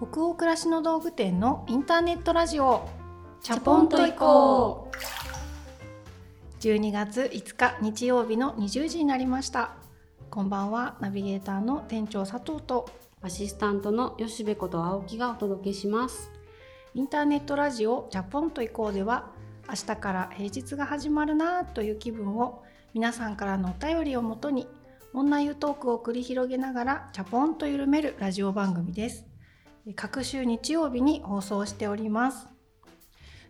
北欧暮らしの道具店のインターネットラジオ。チャポンと行こう。12月5日日曜日の20時になりました。こんばんは。ナビゲーターの店長佐藤と。アシスタントの吉部こと青木がお届けします。インターネットラジオジャポンと行こうでは明日から平日が始まるなという気分を皆さんからのお便りをもとに女湯トークを繰り広げながらチャポンと緩めるラジオ番組です各週日曜日に放送しております。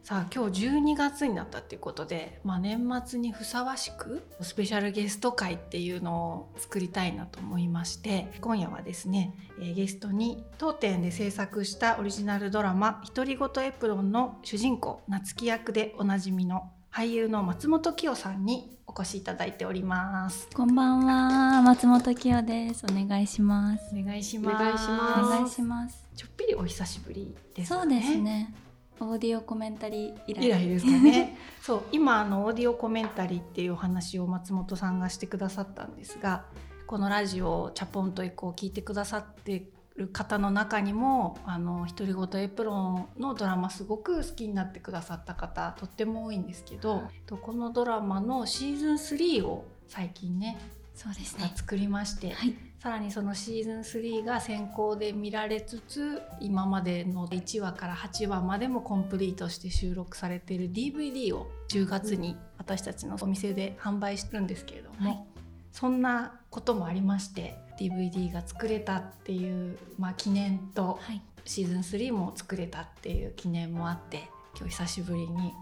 さあ今日12月になったっていうことで、まあ、年末にふさわしくスペシャルゲスト会っていうのを作りたいなと思いまして今夜はですね、えー、ゲストに当店で制作したオリジナルドラマ「独り言エプロン」の主人公夏木役でおなじみの俳優の松本清さんにお越しいただいております。こんばんは。松本清です。お願いします。お願いします。お願いしますちょっぴりお久しぶりです、ね、そうですね。オーディオコメンタリー以来。以来ですかね。そう今あのオーディオコメンタリーっていうお話を松本さんがしてくださったんですがこのラジオチャポンと以降聞いてくださってる方の中にも「あの独り言エプロン」のドラマすごく好きになってくださった方とっても多いんですけど、このドラマのシーズン3を最近ねそうですね。作りまして、はい、さらにそのシーズン3が先行で見られつつ今までの1話から8話までもコンプリートして収録されている DVD を10月に私たちのお店で販売してるんですけれども、はい、そんなこともありまして DVD が作れたっていう、まあ、記念と、はい、シーズン3も作れたっていう記念もあって今日久しぶりに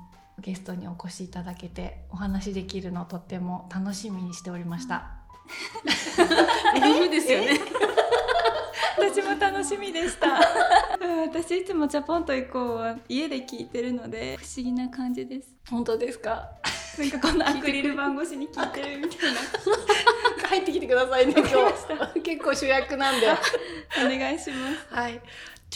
ゲストにお越しいただけてお話できるのをとっても楽しみにしておりました。ダメですよね。私も楽しみでした。私いつもジャポンと行こうは家で聞いてるので不思議な感じです。本当ですか？なんかこのアクリル板越しに聞いてるみたいな。入ってきてくださいね今日。結構主役なんで。お願いします。はい。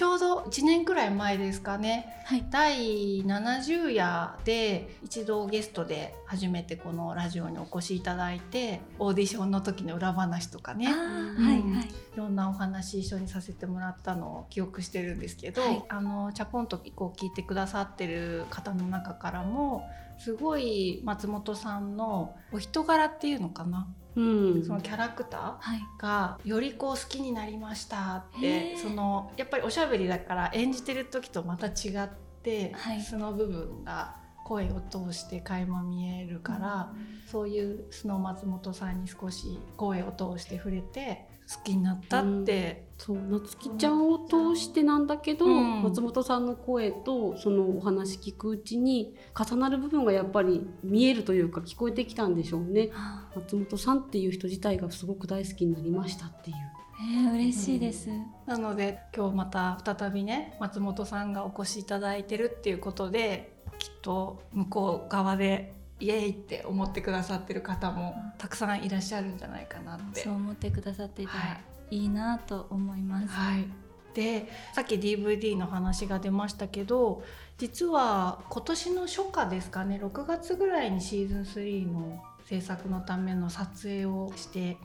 ちょうど1年くらい前ですかね、はい、第70夜で一度ゲストで初めてこのラジオにお越しいただいてオーディションの時の裏話とかね、うん、はいはい、いろんなお話一緒にさせてもらったのを記憶してるんですけど、はい、あのチャポンとこう聞いてくださってる方の中からもすごい松本さんのお人柄っていうのかなうん、そのキャラクターがよりこう好きになりましたって、そのやっぱりおしゃべりだから演じてる時とまた違って、はい、素の部分が声を通して垣間見えるから、うん、そういう素の松本さんに少し声を通して触れて好きになったって、うん、そう夏希ちゃんを通してなんだけど、うん、松本さんの声とそのお話聞くうちに重なる部分がやっぱり見えるというか聞こえてきたんでしょうね。松本さんっていう人自体がすごく大好きになりましたっていう。えー、嬉しいです、うん、なので今日また再びね松本さんがお越しいただいてるっていうことできっと向こう側でイエーイって思ってくださってる方もたくさんいらっしゃるんじゃないかなって。そう思ってくださっていたらいいなと思います、はい、でさっき DVD の話が出ましたけど実は今年の初夏ですかね6月ぐらいにシーズン3の制作のための撮影をして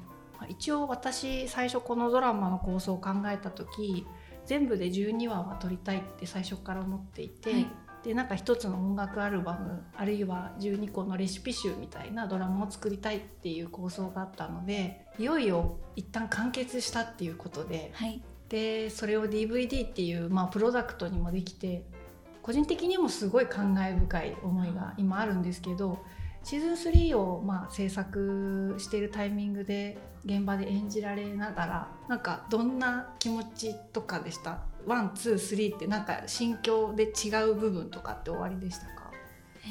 一応私最初このドラマの構想を考えた時全部で12話は撮りたいって最初から思っていて、はい、でなんか一つの音楽アルバムあるいは12個のレシピ集みたいなドラマを作りたいっていう構想があったのでいよいよ一旦完結したっていうことで、はい、でそれを DVD っていう、まあ、プロダクトにもできて個人的にもすごい感慨深い思いが今あるんですけどシーズン3をまあ制作しているタイミングで現場で演じられながらなんかどんな気持ちとかでした？ one two three ってなんか心境で違う部分とかって終わりでしたか？え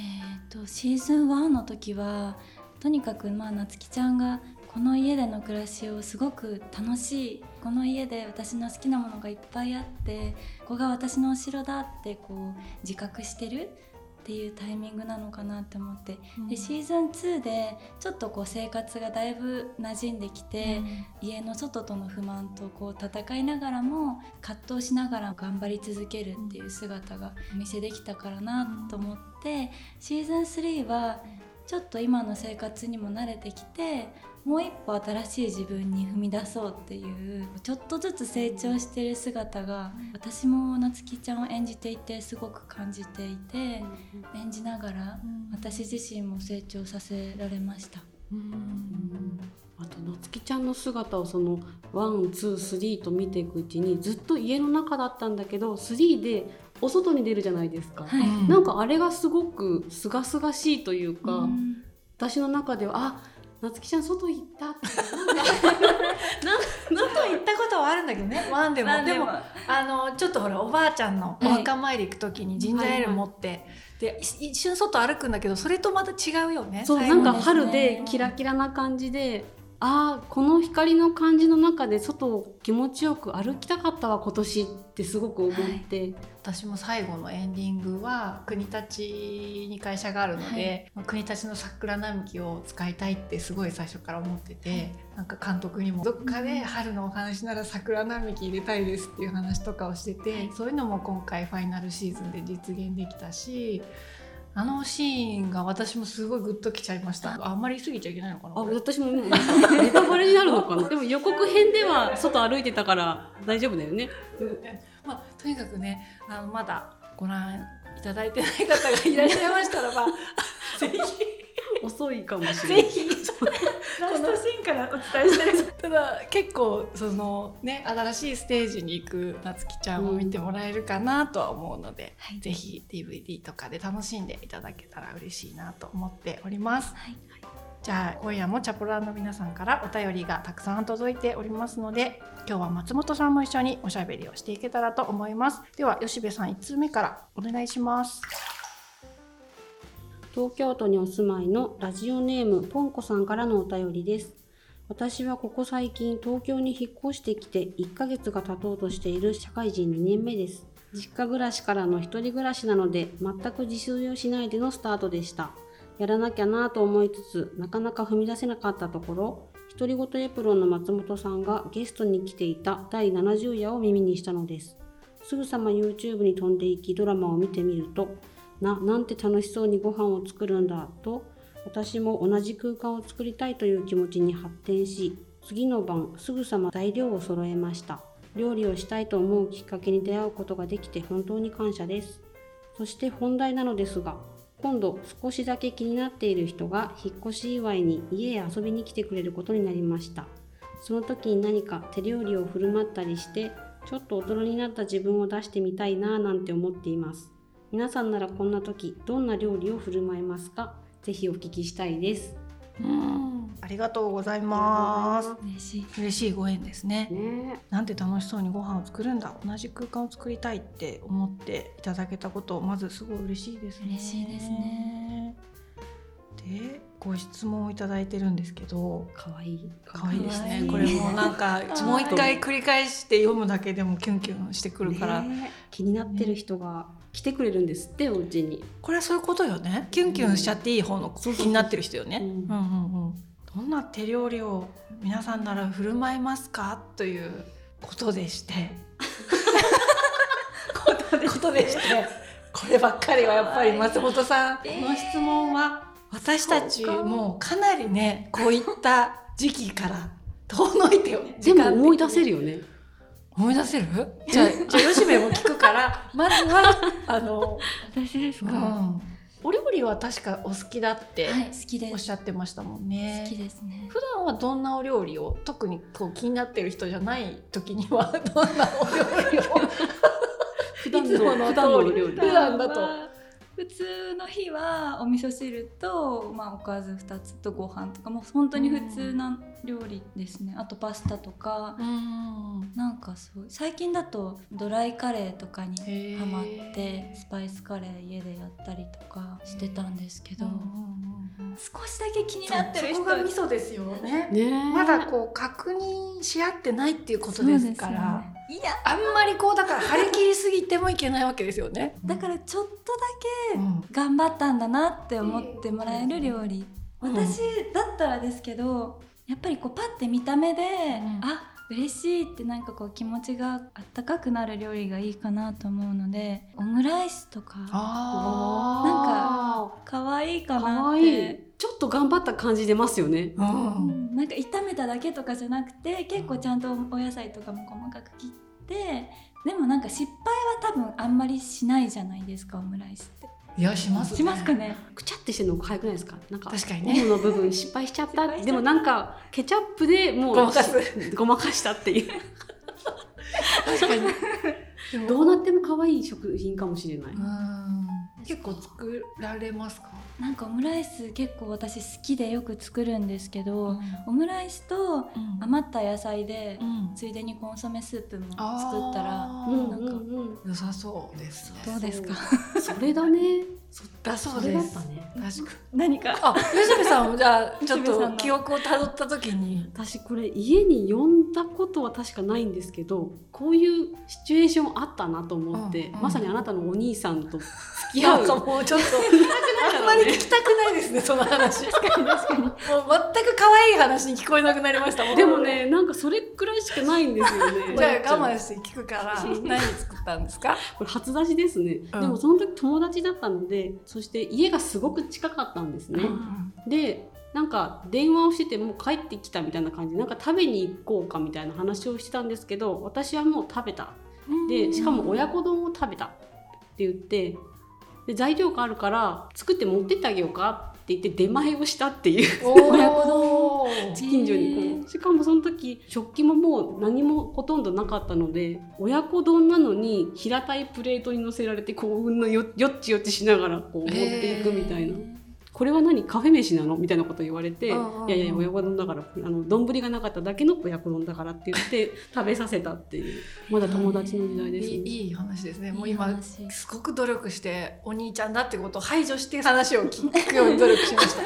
ーと、シーズン1の時はとにかくまあ夏希ちゃんがこの家での暮らしをすごく楽しいこの家で私の好きなものがいっぱいあってここが私のお城だってこう自覚してるっていうタイミングなのかなって思って、うん、でシーズン2でちょっとこう生活がだいぶ馴染んできて、うん、家の外との不満とこう戦いながらも葛藤しながら頑張り続けるっていう姿がお見せできたからなと思って、シーズン3はちょっと今の生活にも慣れてきてもう一歩新しい自分に踏み出そうっていうちょっとずつ成長してる姿が私もなつきちゃんを演じていてすごく感じていて演じながら私自身も成長させられました。あとなつきちゃんの姿をその one two three と見ていくうちにずっと家の中だったんだけど three でお外に出るじゃないですか、はい。なんかあれがすごく清々しいというか、うん。私の中ではあなつきちゃん外行った？って外行ったことはあるんだけどね。 one でも。でも。あのちょっとほらおばあちゃんのおはい。墓参り行く時にジンジャーエール持って、でい一瞬外歩くんだけどそれとまた違うよねそうなんか春でキラキラな感じであーこの光の感じの中で外を気持ちよく歩きたかったわ今年ってすごく思って、私も最後のエンディングは国立に会社があるので、まあ国立の桜並木を使いたいってすごい最初から思ってて、なんか監督にもどっかで春のお話なら桜並木入れたいですっていう話とかをしてて、そういうのも今回ファイナルシーズンで実現できたしあのシーンが私もすごいグッときちゃいました。あんまり過ぎちゃいけないのかなあ私もネタバレになるのかな。でも予告編では外歩いてたから大丈夫だよね。まあ、とにかくねあのまだご覧いただいてない方がいらっしゃいましたらばぜひ遅いかもしれない。ぜひ。ラストシーンからお伝えしてる。ただ結構そのね新しいステージに行くなつきちゃんを見てもらえるかなとは思うので、はい。ぜひ DVD とかで楽しんでいただけたら嬉しいなと思っております。はい。じゃあ今夜もチャポラーの皆さんからお便りがたくさん届いておりますので今日は松本さんも一緒におしゃべりをしていけたらと思います。では吉部さん1通目からお願いします東京都にお住まいのラジオネームポンコさんからのお便りです。私はここ最近東京に引っ越してきて1ヶ月が経とうとしている社会人2年目です。実家暮らしからの一人暮らしなので全く自炊をしないでのスタートでした。やらなきゃなぁと思いつつなかなか踏み出せなかったところ独り言エプロンの松本さんがゲストに来ていた第70夜を耳にしたのです。すぐさま YouTube に飛んでいきドラマを見てみるとななんて楽しそうにご飯を作るんだと私も同じ空間を作りたいという気持ちに発展し次の晩すぐさま材料を揃えました。料理をしたいと思うきっかけに出会うことができて本当に感謝です。そして本題なのですが今度少しだけ気になっている人が引っ越し祝いに家へ遊びに来てくれることになりました。その時に何か手料理を振る舞ったりしてちょっと大人になった自分を出してみたいなぁなんて思っています。皆さんならこんな時どんな料理を振る舞いますか？ぜひお聞きしたいです。うん。ありがとうございます。嬉しい。嬉しいご縁ですね。ね。なんて楽しそうにご飯を作るんだ。同じ空間を作りたいって思っていただけたことまずすごい嬉しいですね。嬉しいですね。でご質問をいただいてるんですけど。可愛い。可愛いですね。これもうなんかもう一回繰り返して読むだけでもキュンキュンしてくるから、ね。気になってる人が来てくれるんですってお家に。これはそういうことよね。キュンキュンしちゃっていい方の気になってる人よね、うん。うんうんうん。どんな手料理を皆さんなら振る舞いますか？ということでして。ことでして。こればっかりはやっぱり松本さんこの質問は私たちもうかなりねこういった時期から遠のいてよでも思い出せるるよね思い出せる？じゃあじゃあ吉部も聞くから まずはあの私ですうん、お料理は確かお好きだってはい好きです。おっしゃってましたもんね。好きですね。普段はどんなお料理を特にこう気になってる人じゃない時には どんなお料理を？普段のの普段の料理。普段だと普通の日はお味噌汁と、まあ、おかず2つとご飯とかもう本当に普通な料理ですね。あとパスタとか。うん。なんかそう最近だとドライカレーとかにハマってスパイスカレー家でやったりとかしてたんですけど、少しだけ気になってる人がミソですよね。ね。まだこう確認し合ってないっていうことですから。いやあんまりこうだから張り切りすぎてもいけないわけですよね。だからちょっとだけうん。頑張ったんだなって思ってもらえる料理、うん。私だったらですけどやっぱりこうパッて見た目で、ん。あ嬉しいってなんかこう気持ちがあったかくなる料理がいいかなと思うのでオムライスとかなんか可愛いかなって。ちょっと頑張った感じ出ますよね。ううん。んなんか炒めただけとかじゃなくて結構ちゃんとお野菜とかも細かく切ってでもなんか失敗は多分あんまりしないじゃないですかオムライスって。いやしますね。しますかね。くちゃってしてるのが早くないですか？なんか確かにね。オムの部分失敗しちゃった。でもなんかケチャップでもうごまかす。ごまかしたっていう。確かに。どうなっても可愛い食品かもしれない、うん。結構作られますか、なんかオムライス結構私好きでよく作るんですけど、オムライスと余った野菜でうん。ついでにコンソメスープも作ったらなんかうんうん良さそうですね。どうですか。それだね。だそうそれですだったね。確か何か？あ吉部さんもじゃあちょっと記憶をたどった時に。私これ家に呼んだことは確かないんですけどこういうシチュエーションあったなと思って、うんうん。まさにあなたのお兄さんと付き合う。もうちょっと。あんまり聞きたくないですねその話。確かに確かに。もう全く可愛い話に聞こえなくなりましたもんでもねなんかそれくらいしかないんですよね。じゃあ我慢して聞くから何作ったんですか？これ初出しですね、うん。でもその時友達だったのでそして家がすごく近かったんですね、でなんか電話をしててもう帰ってきたみたいな感じでなんか食べに行こうかみたいな話をしてたんですけど私はもう食べた。でしかも親子丼を食べたって言ってで材料があるから作って持ってってあげようかって言って出前をしたっていう。親子丼。近所に。こうしかもその時食器ももう何もほとんどなかったので親子丼なのに平たいプレートに乗せられてこううんのよよっちよっちしながらこう持っていくみたいな。これは何？カフェ飯なの？みたいなこと言われて「いやいや親子丼だからあの丼がなかっただけの親子丼だから」って言って 食べさせたっていうまだ友達の時代ですね。いいいい話ですね。もう今話すごく努力してお兄ちゃんだってことを排除して話を聞くように努力しました。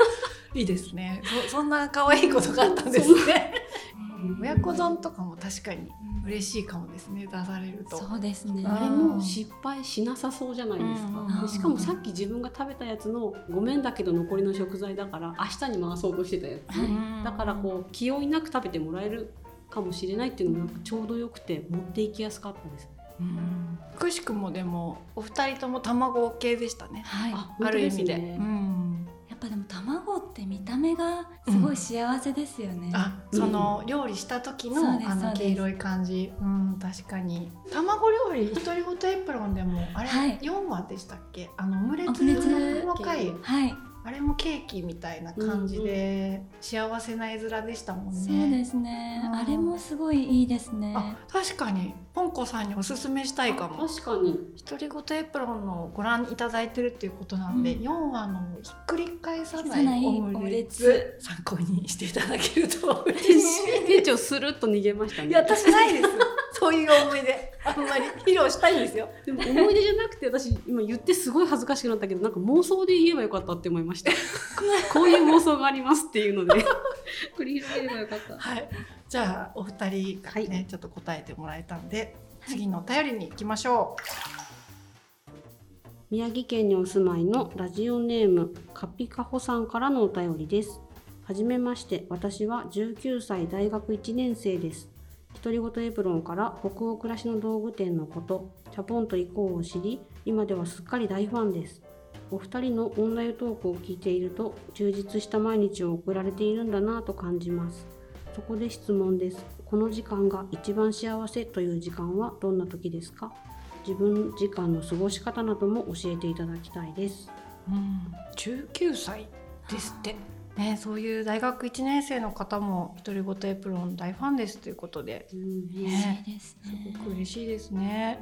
いいですね。そそんな可愛いことがあったんですね。親子丼とかも確かに嬉しいかもですね。出されると。そうですねあれも失敗しなさそうじゃないですか、うんでしかもさっき自分が食べたやつのごめんだけど残りの食材だから明日に回そうとしてたやつね、うんだからこう気負いなく食べてもらえるかもしれないっていうのもなんかちょうどよくて持っていきやすかったですうんくしくもでもお二人とも卵系でしたね。はいあある意味で。ねうんぱでも卵って見た目がすごい幸せですよね、あ、その料理した時の、あの黄色い感じ。うん、確かに。卵料理、独り言エプロンでも、あれ、はい四話でしたっけ？あのオムレツの回。はいあれもケーキみたいな感じで、幸せな絵面でしたもんね。そうですねうんあれもすごいいいですねあ、確かに、ポンコさんにおすすめしたいかも。確かに独り言エプロンのご覧いただいてるっていうことなんで、うん4話のひっくり返さないいオムレツ参考にしていただけると嬉しい。店長スルッと逃げましたねいや私ないです。そういう思い出。あんまり披露したいんですよ。でも思い出じゃなくて私今言ってすごい恥ずかしくなったけどなんか妄想で言えばよかったって思いました。こういう妄想がありますっていうので。繰り広げればよかった。はい。じゃあお二人がね、ちょっと答えてもらえたんで、次のお便りに行きましょ宮城県にお住まいのラジオネームカピカホさんからのお便りです。はじめまして。私は19歳大学1年生です独り言エプロンから北欧暮らしの道具店のことチャポンと行こうを知り今ではすっかり大ファンですお二人のオンライントークを聞いていると充実した毎日を送られているんだなぁと感じますそこで質問ですこの時間が一番幸せという時間はどんな時ですか？自分時間の過ごし方なども教えていただきたいです。う。ん、19歳ですって。ね、そういう大学1年生の方も独り言エプロン大ファンですということで。うん嬉しいですすねごく嬉しいですね。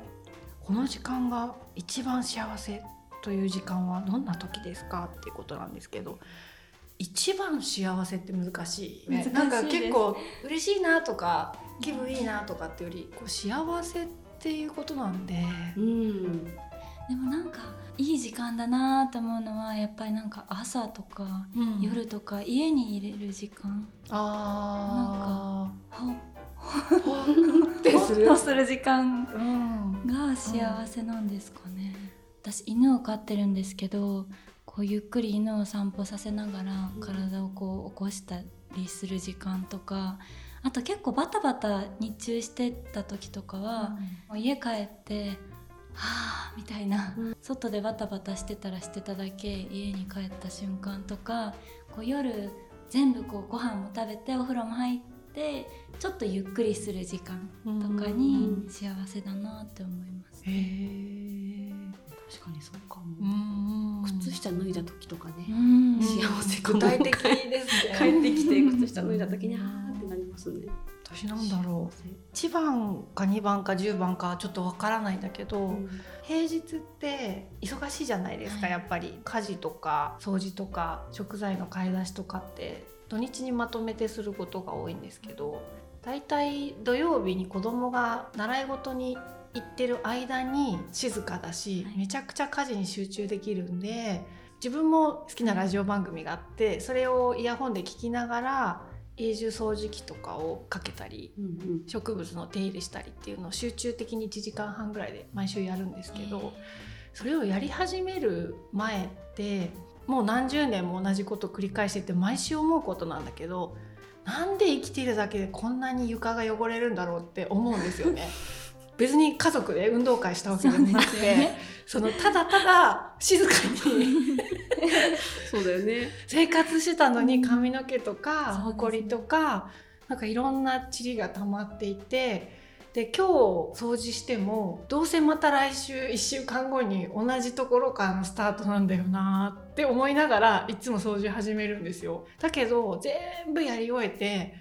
この時間が一番幸せという時間はどんな時ですかっていうことなんですけど。一番幸せって難しい,、難しいです。なんか結構嬉しいなとか気分いいなとかってよりこう幸せっていうことなんで、うん、でもなんかいい時間だなと思うのはやっぱりなんか朝とか夜とか家に入れる時間。あほあほってする。とする時間。うん。が幸せなんですかね、私犬を飼ってるんですけどこうゆっくり犬を散歩させながら体をこう起こしたりする時間とかあと結構バタバタ日中してた時とかは、家帰ってはあみたいな、うん外でバタバタしてたらしてただけ家に帰った瞬間とかこう夜全部こうご飯も食べてお風呂も入ってちょっとゆっくりする時間とかに幸せだなって思います。へえ。確かにそうかも、うん靴下脱いだ時とかね、うん。幸せかも。具体的ですね。帰ってきて靴下脱いだ時にあーってなりますね私なんだろう。1番か2番か10番かちょっとわからないんだけど、うん。平日って忙しいじゃないですか、はい。やっぱり。家事とか掃除とか食材の買い出しとかって土日にまとめてすることが多いんですけどだいたい土曜日に子供が習い事に行ってる間に静かだし、はい。めちゃくちゃ家事に集中できるんで自分も好きなラジオ番組があってそれをイヤホンで聞きながら永住掃除機とかをかけたりうんうん植物の手入れしたりっていうのを集中的に1時間半ぐらいで毎週やるんですけど、それをやり始める前ってもう何十年も同じこと繰り返してて毎週思うことなんだけどなんで生きているだけでこんなに床が汚れるんだろうって思うんですよね。別に家族で運動会したわけでもなくてね。そのただただ静かに そうだよね。生活してたのに髪の毛とかほこりとかなんかいろんな塵が溜まっていてで今日掃除してもどうせまた来週1週間後に同じところからのスタートなんだよなって思いながらいつも掃除始めるんですよ。だけど全部やり終えて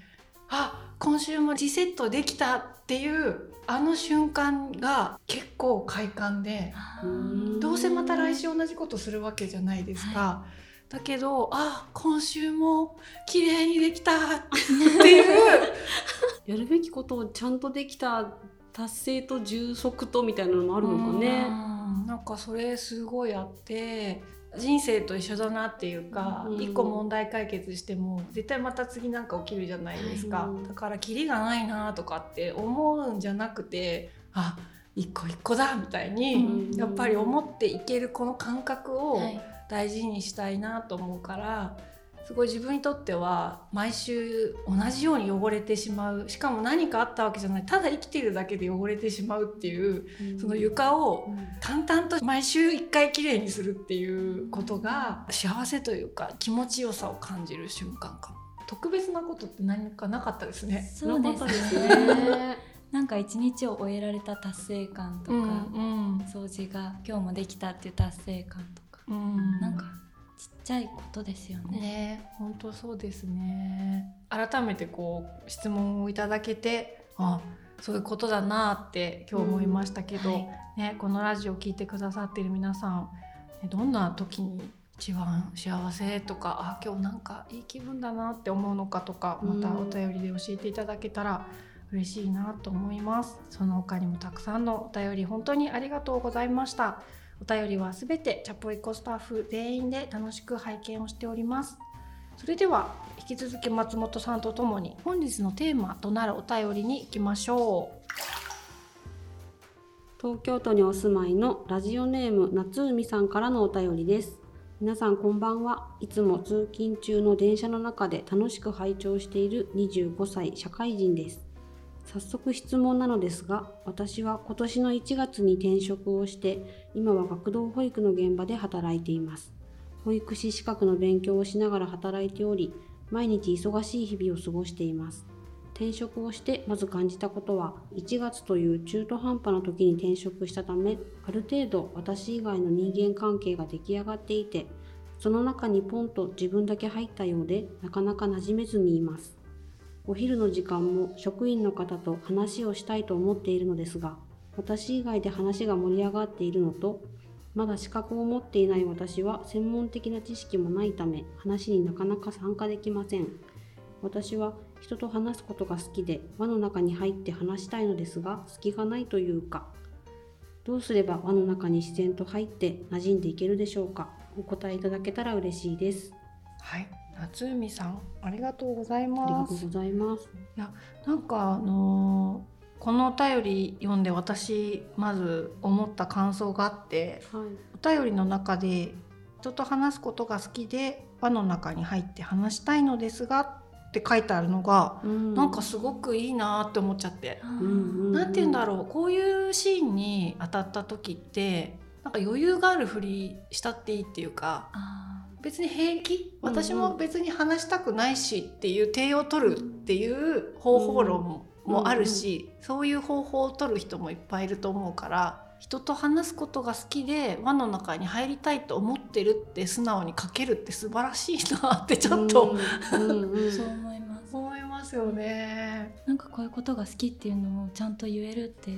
あ今週もリセットできたっていうあの瞬間が結構快感で。うんどうせまた来週同じことするわけじゃないですか。だけどあ今週も綺麗にできたっていう やるべきことをちゃんとできた達成と充足とみたいなのもあるのかね。なんかそれすごいあって人生と一緒だなっていうか、うん。一個問題解決しても絶対また次なんか起きるじゃないですか、うん。だからキリがないなとかって思うんじゃなくてあ一個一個だみたいに、うん。やっぱり思っていけるこの感覚を、はい。大事にしたいなと思うからすごい自分にとっては毎週同じように汚れてしまうしかも何かあったわけじゃない。ただ生きているだけで汚れてしまうっていうその床をうん。淡々と毎週1回きれいにするっていうことが幸せというか気持ちよさを感じる瞬間か。も特別なことって何かなかったですね。そうですね。ね。なんか一日を終えられた達成感とか、うん。掃除が今日もできたっていう達成感とか、うん。なんかちっちゃいことですよね。ね。本当そうですね。改めてこう質問をいただけてあそういうことだなって今日思いましたけど、はい。ね、このラジオを聞いてくださっている皆さんねどんな時に一番幸せとかあ今日なんかいい気分だなって思うのかとかまたお便りで教えていただけたら嬉しいなと思います。その他にもたくさんのお便り本当にありがとうございましたお便りはすべてチャポイコスタッフ全員で楽しく拝見をしておりますそれでは引き続き松本さんとともに本日のテーマとなるお便りに行きましょう東京都にお住まいのラジオネーム夏海さんからのお便りです。皆さんこんばんは。いつも通勤中の電車の中で楽しく拝聴している25歳社会人です。早速質問なのですが、私は今年の1月に転職をして、今は学童保育の現場で働いています。保育士資格の勉強をしながら働いており、毎日忙しい日々を過ごしています。転職をしてまず感じたことは1月という中途半端な時に転職したためある程度私以外の人間関係が出来上がっていてその中にポンと自分だけ入ったようでなかなか馴染めずにいますお昼の時間も職員の方と話をしたいと思っているのですが私以外で話が盛り上がっているのとまだ資格を持っていない私は専門的な知識もないため話になかなか参加できません。私は人と話すことが好きで輪の中に入って話したいのですが隙がないというかどうすれば輪の中に自然と入って馴染んでいけるでしょうかお答えいただけたら嬉しいです。はい。夏海さんありがとうございありがますとうございます。なんかあのーこのお便り読んで私まず思った感想があってはい。お便りの中で人と話すことが好きで輪の中に入って話したいのですがって書いてあるのが、なんかすごくいいなって思っちゃって、あーうんうん。なんて言うんだろうこういうシーンに当たった時ってなんか余裕があるふりしたっていいっていうかあ別に平気？私も別に話したくないしっていう手を取るっていう方法論もあるし、そういう方法を取る人もいっぱいいると思うから人と話すことが好きで輪の中に入りたいと思ってるって素直に書けるって素晴らしいなってちょっと、そう思います。思いますよね。なんかこういうことが好きっていうのをちゃんと言えるって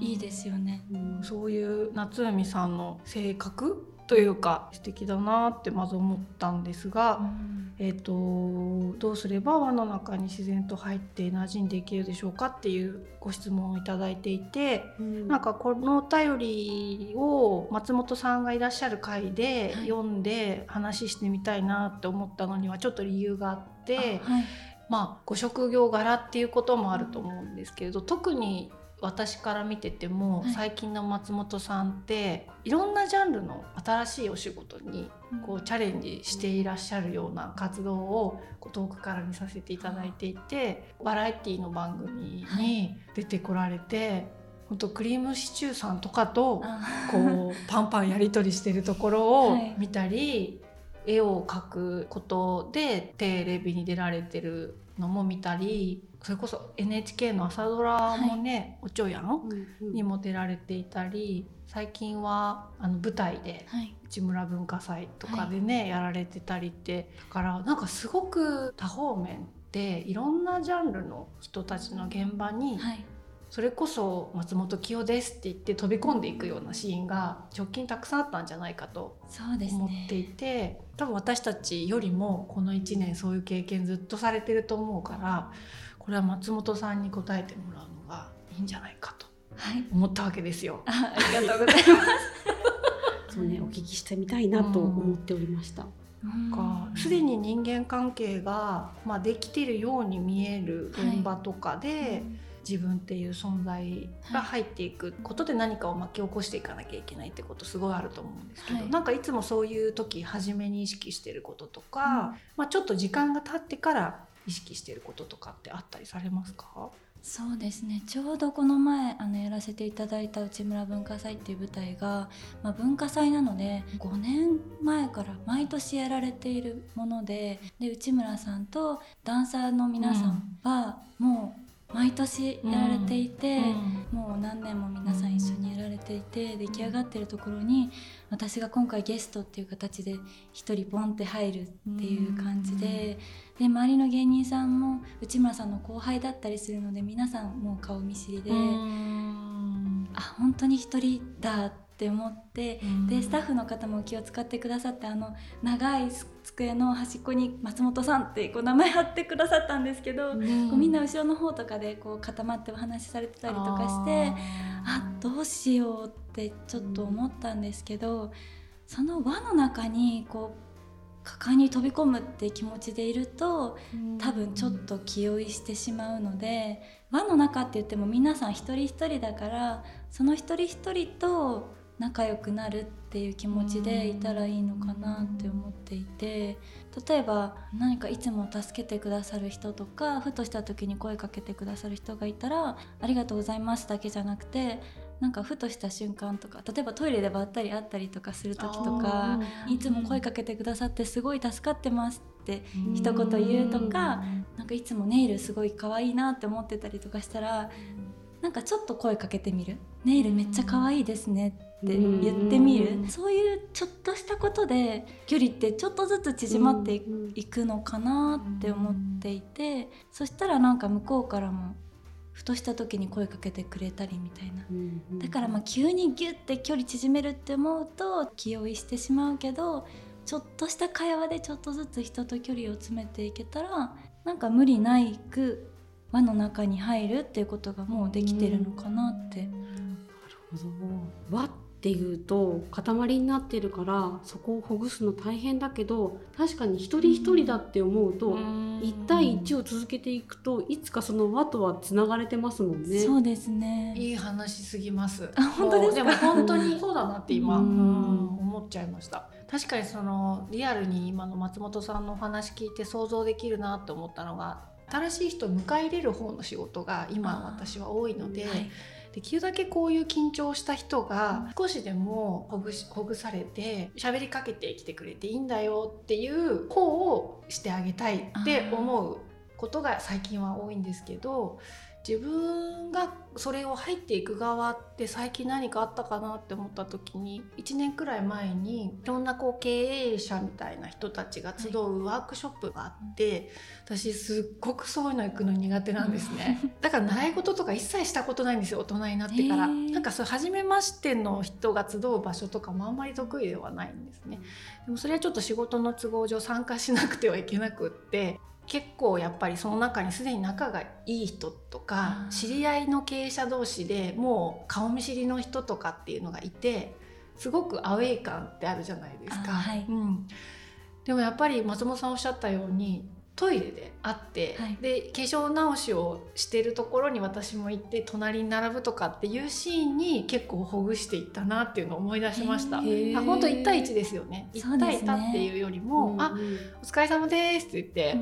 いいですよね。そういう夏海さんの性格？というか素敵だなってまず思ったんですが、うん、えーと、どうすれば輪の中に自然と入って馴染んでいけるでしょうかっていうご質問をいただいていて、うん、なんかこのお便りを松本さんがいらっしゃる回で読んで話してみたいなって思ったのにはちょっと理由があって。はい。まあ、ご職業柄っていうこともあると思うんですけれど特に私から見てても、はい、最近の松本さんっていろんなジャンルの新しいお仕事にこうチャレンジしていらっしゃるような活動を遠くから見させていただいていてバラエティの番組に出てこられて。はい本当クリームシチューさんとかとこう パンパンやり取りしてるところを見たり、絵を描くことでテレビに出られてるのも見たりそれこそ NHK の朝ドラもね「はい、おちょやん」にも出られていたり最近はあの舞台で内村文化祭とかでね、はい、やられてたりってだからなんかすごく多方面でいろんなジャンルの人たちの現場に、はい、それこそ松本清ですって言って飛び込んでいくようなシーンが直近たくさんあったんじゃないかと思っていて、ね、多分私たちよりもこの1年そういう経験ずっとされてると思うから。これは松本さんに答えてもらうのがいいんじゃないかと思ったわけですよ。はい、あありがとうございます。そうね、お聞きしてみたいなと思っておりました。なんかすでに人間関係が、まあ、できてるように見える現場とかで、はい自分っていう存在が入っていくことで何かを巻き起こしていかなきゃいけないってことすごいあると思うんですけど、はい、なんかいつもそういう時初めに意識してることとか、うん、まあ、ちょっと時間が経ってから意識していることとかってあったりされますか？そうですね。ちょうどこの前あのやらせていただいた内村文化祭っていう舞台が、まあ、文化祭なので5年前から毎年やられているものでで内村さんとダンサーの皆さんはもう毎年やられていて、うん、もう何年も皆さん一緒にやられていて、出来上がってるところに私が今回ゲストっていう形で一人ボンって入るっていう感じで、で周りの芸人さんも内村さんの後輩だったりするので皆さんもう顔見知りで、あ本当に一人だってって思って、うん、でスタッフの方も気を使ってくださってあの長い机の端っこに松本さんってこう名前貼ってくださったんですけど、うん、こうみんな後ろの方とかでこう固まってお話しされてたりとかしてあどうしようってちょっと思ったんですけど、その輪の中にこう果敢に飛び込むって気持ちでいると多分ちょっと気負いしてしまうので輪の中って言っても皆さん一人一人だからその一人一人と仲良くなるっていう気持ちでいたらいいのかなって思っていて例えば何かいつも助けてくださる人とかふとした時に声かけてくださる人がいたら「ありがとうございます」だけじゃなくてなんかふとした瞬間とか例えばトイレでばったり会ったりとかする時とか「いつも声かけてくださってすごい助かってます」って一言言うとかなんかいつもネイルすごい可愛いなって思ってたりとかしたらなんかちょっと声かけてみる「ネイルめっちゃ可愛いですね」って言ってみる？そういうちょっとしたことで距離ってちょっとずつ縮まっていくのかなって思っていてそしたらなんか向こうからもふとした時に声かけてくれたりみたいな。だからまあ急にギュッて距離縮めるって思うと気負いしてしまうけどちょっとした会話でちょっとずつ人と距離を詰めていけたらなんか無理ないく輪の中に入るっていうことがもうできてるのかなって。なるほど輪っていうと塊になってるからそこをほぐすの大変だけど確かに一人一人だって思うと1対1を続けていくといつかその輪とはつながれてますもんね。そうですねいい話すぎます。あ本当ですでも本当にそうだなって今思っちゃいました。確かにそのリアルに今の松本さんのお話聞いて想像できるなって思ったのが新しい人を迎え入れる方の仕事が今私は多いので。はいできるだけこういう緊張した人が少しでもほぐしほぐされて喋りかけてきてくれていいんだよっていう方をしてあげたいって思うことが最近は多いんですけど自分がそれを入っていく側って最近何かあったかなって思った時に1年くらい前にいろんなこう経営者みたいな人たちが集うワークショップがあって私すっごくそういうの行くの苦手なんですね。だから習い事とか一切したことないんですよ大人になってから。なんかそう初めましての人が集う場所とかもあんまり得意ではないんですね。でもそれはちょっと仕事の都合上参加しなくてはいけなくって結構やっぱりその中にすでに仲がいい人とか知り合いの経営者同士でもう顔見知りの人とかっていうのがいてすごくアウェイ感ってあるじゃないですか。はい、うん、でもやっぱり松本さんおっしゃったようにトイレで会って、はい、で化粧直しをしてるところに私も行って隣に並ぶとかっていうシーンに結構ほぐしていったなっていうのを思い出しました。あ本当1対1ですよね。1対1っていうよりも「ね、あお疲れ様です」って言って。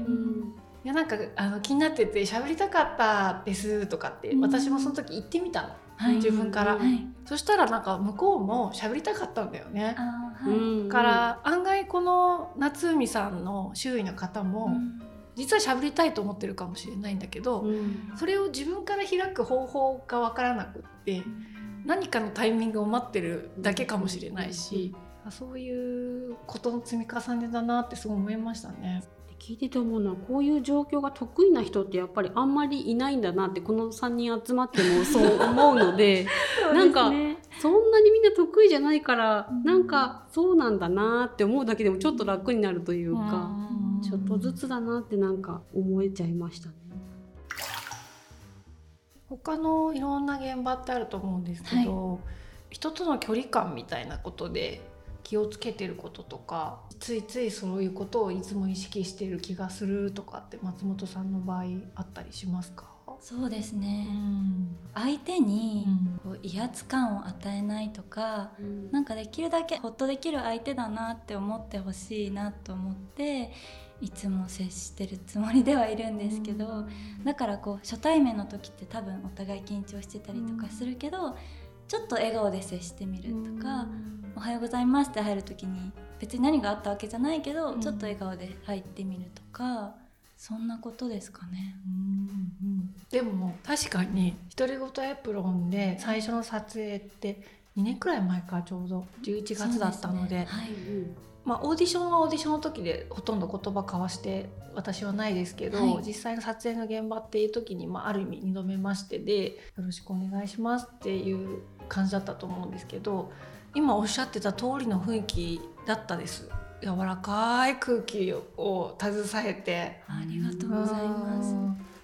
うんいやなんかあの気になってて喋りたかったですとかって私もその時言ってみたの、はい、自分から、はい、そしたらなんか向こうも喋りたかったんだよね、はい、から案外この夏海さんの周囲の方も、うん。実は喋りたいと思ってるかもしれないんだけど、うん、それを自分から開く方法が分からなくって、うん、何かのタイミングを待ってるだけかもしれないし、うん、そういうことの積み重ねだなってすごい思いましたね。聞いてて思うのはこういう状況が得意な人ってやっぱりあんまりいないんだなってこの3人集まってもそう思うので ね、なんかそんなにみんな得意じゃないから、うん、なんかそうなんだなって思うだけでもちょっと楽になるというか。うんちょっとずつだなってなんか思えちゃいましたね。他のいろんな現場ってあると思うんですけど、はい、人との距離感みたいなことで気をつけてることとかついついそういうことをいつも意識してる気がするとかって松本さんの場合あったりしますか？そうですね、うん、相手にこう威圧感を与えないとか、うん、なんかできるだけほっとできる相手だなって思ってほしいなと思っていつも接してるつもりではいるんですけど、だからこう初対面の時って多分お互い緊張してたりとかするけど、ちょっと笑顔で接してみるとか「おはようございます」って入る時に別に何があったわけじゃないけど、ちょっと笑顔で入ってみるとか。そんなことですかね。うんうん、でも確かに独り言エプロンで最初の撮影って2年くらい前かちょうど。11月だったので、ね。はい、まあ、オーディションはオーディションの時でほとんど言葉交わして私はないですけど、はい、実際の撮影の現場っていう時に、まあ、ある意味2度目ましてで「よろしくお願いします」っていう感じだったと思うんですけど今おっしゃってた通りの雰囲気だったです。柔らかい空気を携えて。ありがとうございます。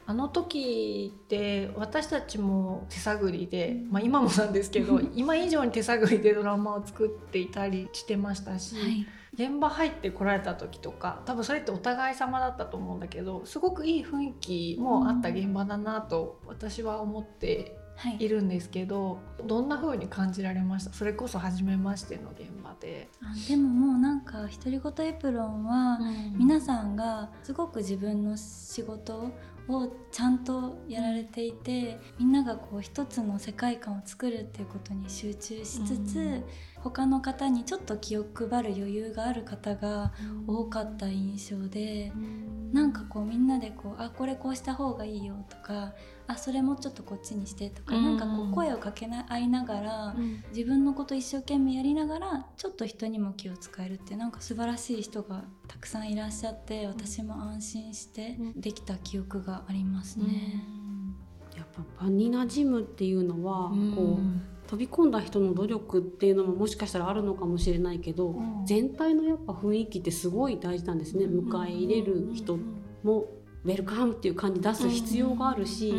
あの時って私たちも手探りで、まあ、今もなんですけど 今以上に手探りでドラマを作っていたりしてましたし、はい。現場入ってこられた時とか多分それってお互い様だったと思うんだけどすごくいい雰囲気もあった現場だなと私は思ってい。るんですけど、はい、どんな風に感じられました？それこそ初めましての現場で。あでももうなんか独り言エプロンは皆さんがすごく自分の仕事をちゃんとやられていてみんながこう一つの世界観を作るっていうことに集中しつつ、うん、他の方にちょっと気を配る余裕がある方が多かった印象で、うん、なんかこうみんなでこうあこれこうした方がいいよとかあそれもちょっとこっちにしてとか、うん、なんかこう声をかけ合いながら、うん、自分のこと一生懸命やりながらちょっと人にも気を使えるってなんか素晴らしい人がたくさんいらっしゃって私も安心してできた記憶がありますね。やっぱ場に馴染むっていうのは、こう飛び込んだ人の努力っていうのももしかしたらあるのかもしれないけど、うん、全体のやっぱ雰囲気ってすごい大事なんですね、迎え入れる人もウェルカムっていう感じ出す必要があるし、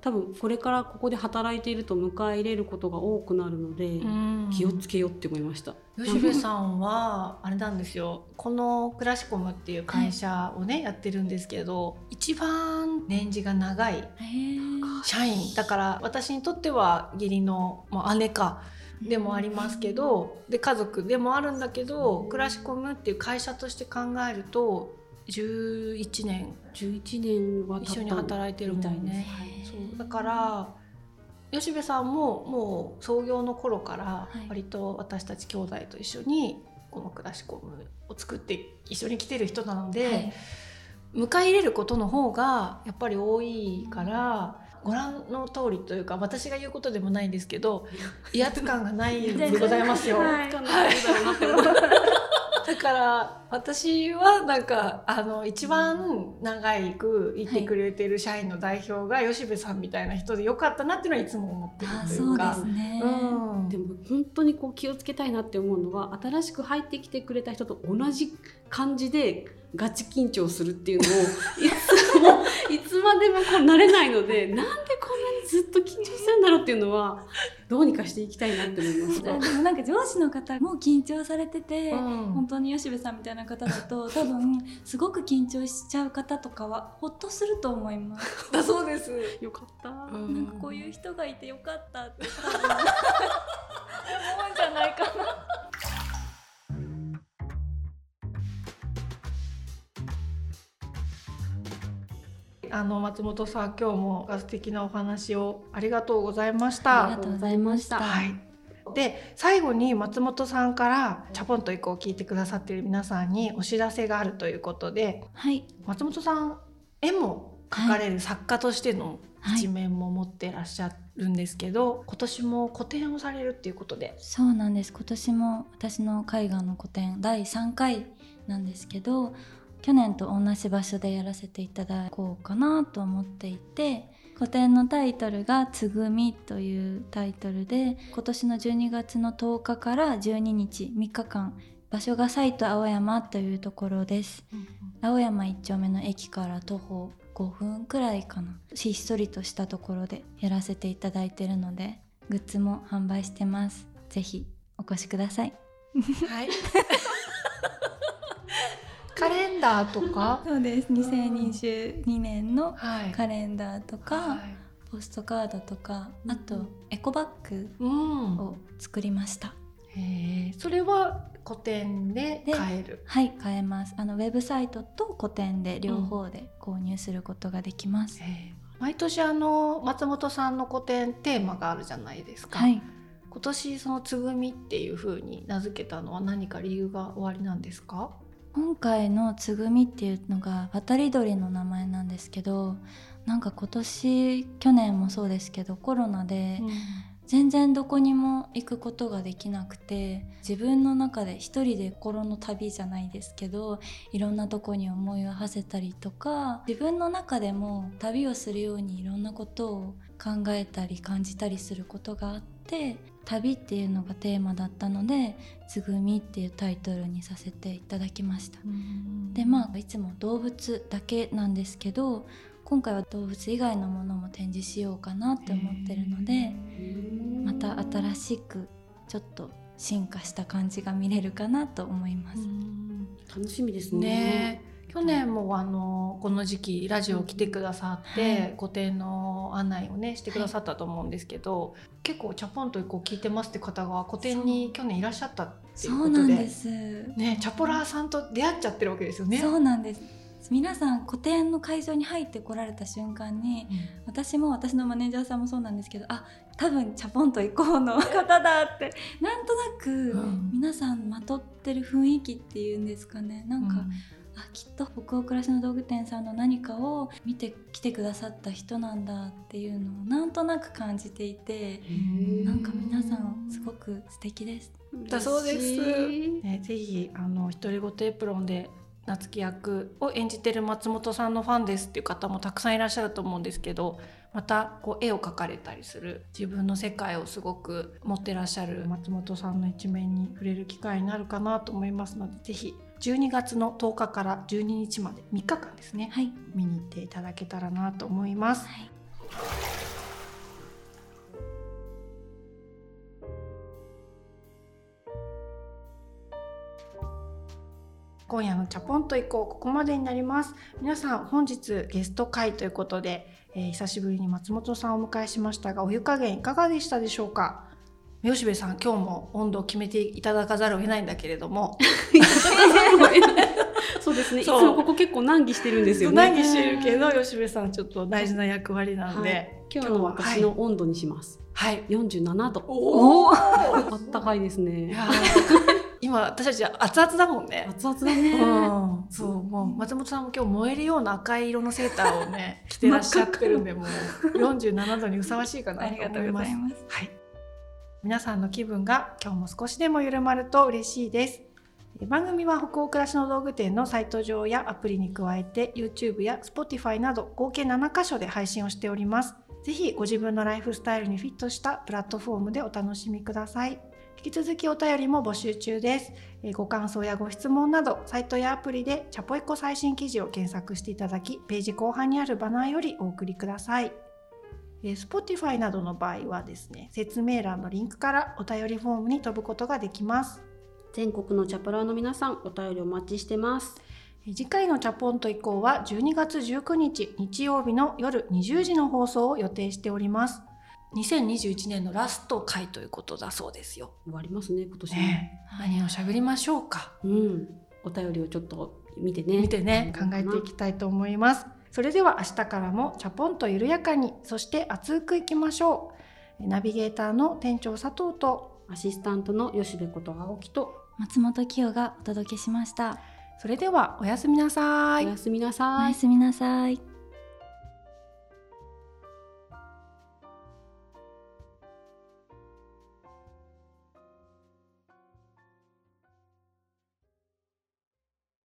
多分これからここで働いていると迎え入れることが多くなるので、気をつけようって思いました。吉部さんはあれなんですよ。このクラシコムっていう会社をね、はい、やってるんですけど一番年次が長い社員。だから私にとっては義理の、まあ、姉かでもありますけどで家族でもあるんだけどクラシコムっていう会社として考えると11年。11年は一緒に働いてるみたいね、そう。だから吉部さんももう創業の頃からはい。割と私たち兄弟と一緒にこのクラシコムを作って一緒に来てる人なので、はい。迎え入れることの方がやっぱり多いからご覧の通りというか私が言うことでもないんですけど威圧感がないでございますよ。はい だから私はなんかあの一番長いくいてくれてる社員の代表が吉部さんみたいな人でよかったなっていうのはいつも思ってるあそううでね、うん。でも本当にこう気をつけたいなって思うのは新しく入ってきてくれた人と同じ感じでガチ緊張するっていうのをいつも いつまでもこう慣れないのでなんでこんなにずっと緊張するんだろうっていうのはどうにかしていきたいなって思いました。でもなんか上司の方も緊張されてて、うん本当に吉部さんみたいな方だと 多分すごく緊張しちゃう方とかはほっとすると思います。だそうです。よかった。うんなんかこういう人がいてよかったって 思うんじゃないかな。あの松本さん今日も素敵なお話をありがとうございましありたが。とうございました。はい。で最後に松本さんから「チャポンと以降」を聞いてくださっている皆さんにお知らせがあるということではい。松本さん絵も描かれる作家としてのはい一面も持ってらっしゃるんですけど、今年も個展をされるっていうことで。そうなんです今年も私の絵画の個展第3回なんですけど去年と同じ場所でやらせていただこうかなと思っていて個展のタイトルが「つぐみ」というタイトルで今年の12月の10日から12日3日間場所がサイト青山というところです。青山一丁目の駅から徒歩5分くらいかな。ひっそりとしたところでやらせていただいてるのでグッズも販売してます。ぜひお越しください。はい。カレンダーとか？そうです2022年のはい。カレンダーとか、はいポストカードとかあとエコバッグうん。を作りましたへえ。それは個展でで買える？はい買えますあのウェブサイトと個展で両方で購入することができます、へえ毎年あの松本さんの個展テーマがあるじゃないですか。はい今年そのつぐみっていう風に名付けたのは何か理由がおありなんですか？今回のつぐみっていうのが渡り鳥の名前なんですけどなんか今年去年もそうですけどコロナで全然どこにも行くことができなくて自分の中で一人で心の旅じゃないですけどいろんなとこに思いを馳せたりとか自分の中でも旅をするようにいろんなことを考えたり感じたりすることがあって旅っていうのがテーマだったので「つぐみ」っていうタイトルにさせていただきました。でまあいつも動物だけなんですけど今回は動物以外のものも展示しようかなって思ってるのでまた新しくちょっと進化した感じが見れるかなと思います。楽しみですね。ねえ去年もあのこの時期ラジオ来てくださって、はい。個展の案内をねしてくださったと思うんですけど、結構チャポンとこう聞いてますって方が個展に去年いらっしゃったっていそううことでなんです。ねチャポラーさんと出会っちゃってるわけですよね。そうなんです。皆さん個展の会場に入ってこられた瞬間に私も私のマネージャーさんもそうなんですけどあ多分チャポンと行こうの方だってなんとなくうん。皆さんまとってる雰囲気っていうんですかね。なんか、あきっと北欧暮らしの道具店さんの何かを見てきてくださった人なんだっていうのをなんとなく感じていてうんなんか皆さんすごく素敵です。だそうです。ね、ぜひあの独り言エプロンで夏木役を演じてる松本さんのファンですっていう方もたくさんいらっしゃると思うんですけどまたこう絵を描かれたりする自分の世界をすごく持ってらっしゃる松本さんの一面に触れる機会になるかなと思いますのでぜひ12月の10日から12日まで3日間ですねはい、見に行っていただけたらなと思います。はい今夜のチャポンと行こうここまでになります皆さん本日ゲスト会ということで、えー久しぶりに松本さんをお迎えしましたがお湯加減いかがでしたでしょうか？吉部さん今日も温度を決めていただかざるを得ないんだけれども そうですね。いつそうもここ結構難儀してるんですよね。何してるけど吉部さんちょっと大事な役割なので、はい今日の私の温度にします。はい。47度。おお。あったかいですいね。今私たち熱々だもんね。熱々だね。うん、そうもう松本さんも今日燃えるような赤い色のセーターをね 着てらっしゃってるんでもう47度にふさわしいかなとありがと思いますうござい。ます。はい。皆さんの気分が今日も少しでも緩まると嬉しいです。え番組は北欧暮らしの道具店のサイト上やアプリに加えて YouTube や Spotify など合計7カ所で配信をしております。ぜひご自分のライフスタイルにフィットしたプラットフォームでお楽しみください。引き続きお便りも募集中です。えーご感想やご質問などサイトやアプリでチャポエコ最新記事を検索していただきページ後半にあるバナーよりお送りください。えー Spotify などの場合はですね説明欄のリンクからお便りフォームに飛ぶことができます。全国のチャプラーの皆さん、お便りお待ちしてます。えー次回のチャポンと以降は12月19日日曜日の夜20時の放送を予定しております。2021年のラスト回ということだそうですよ。終わりますね、今年も。ねえ何を喋りましょうか。うん。お便りをちょっと見てね。見てね考えていきたいと思いますそれでは明日からもチャポンと緩やかにそして熱くいきましょうナビゲーターの店長佐藤とアシスタントの吉部こと青木と、松本清がお届けしました。それではおやすみなさいおやすみなおさいや。すみなさい。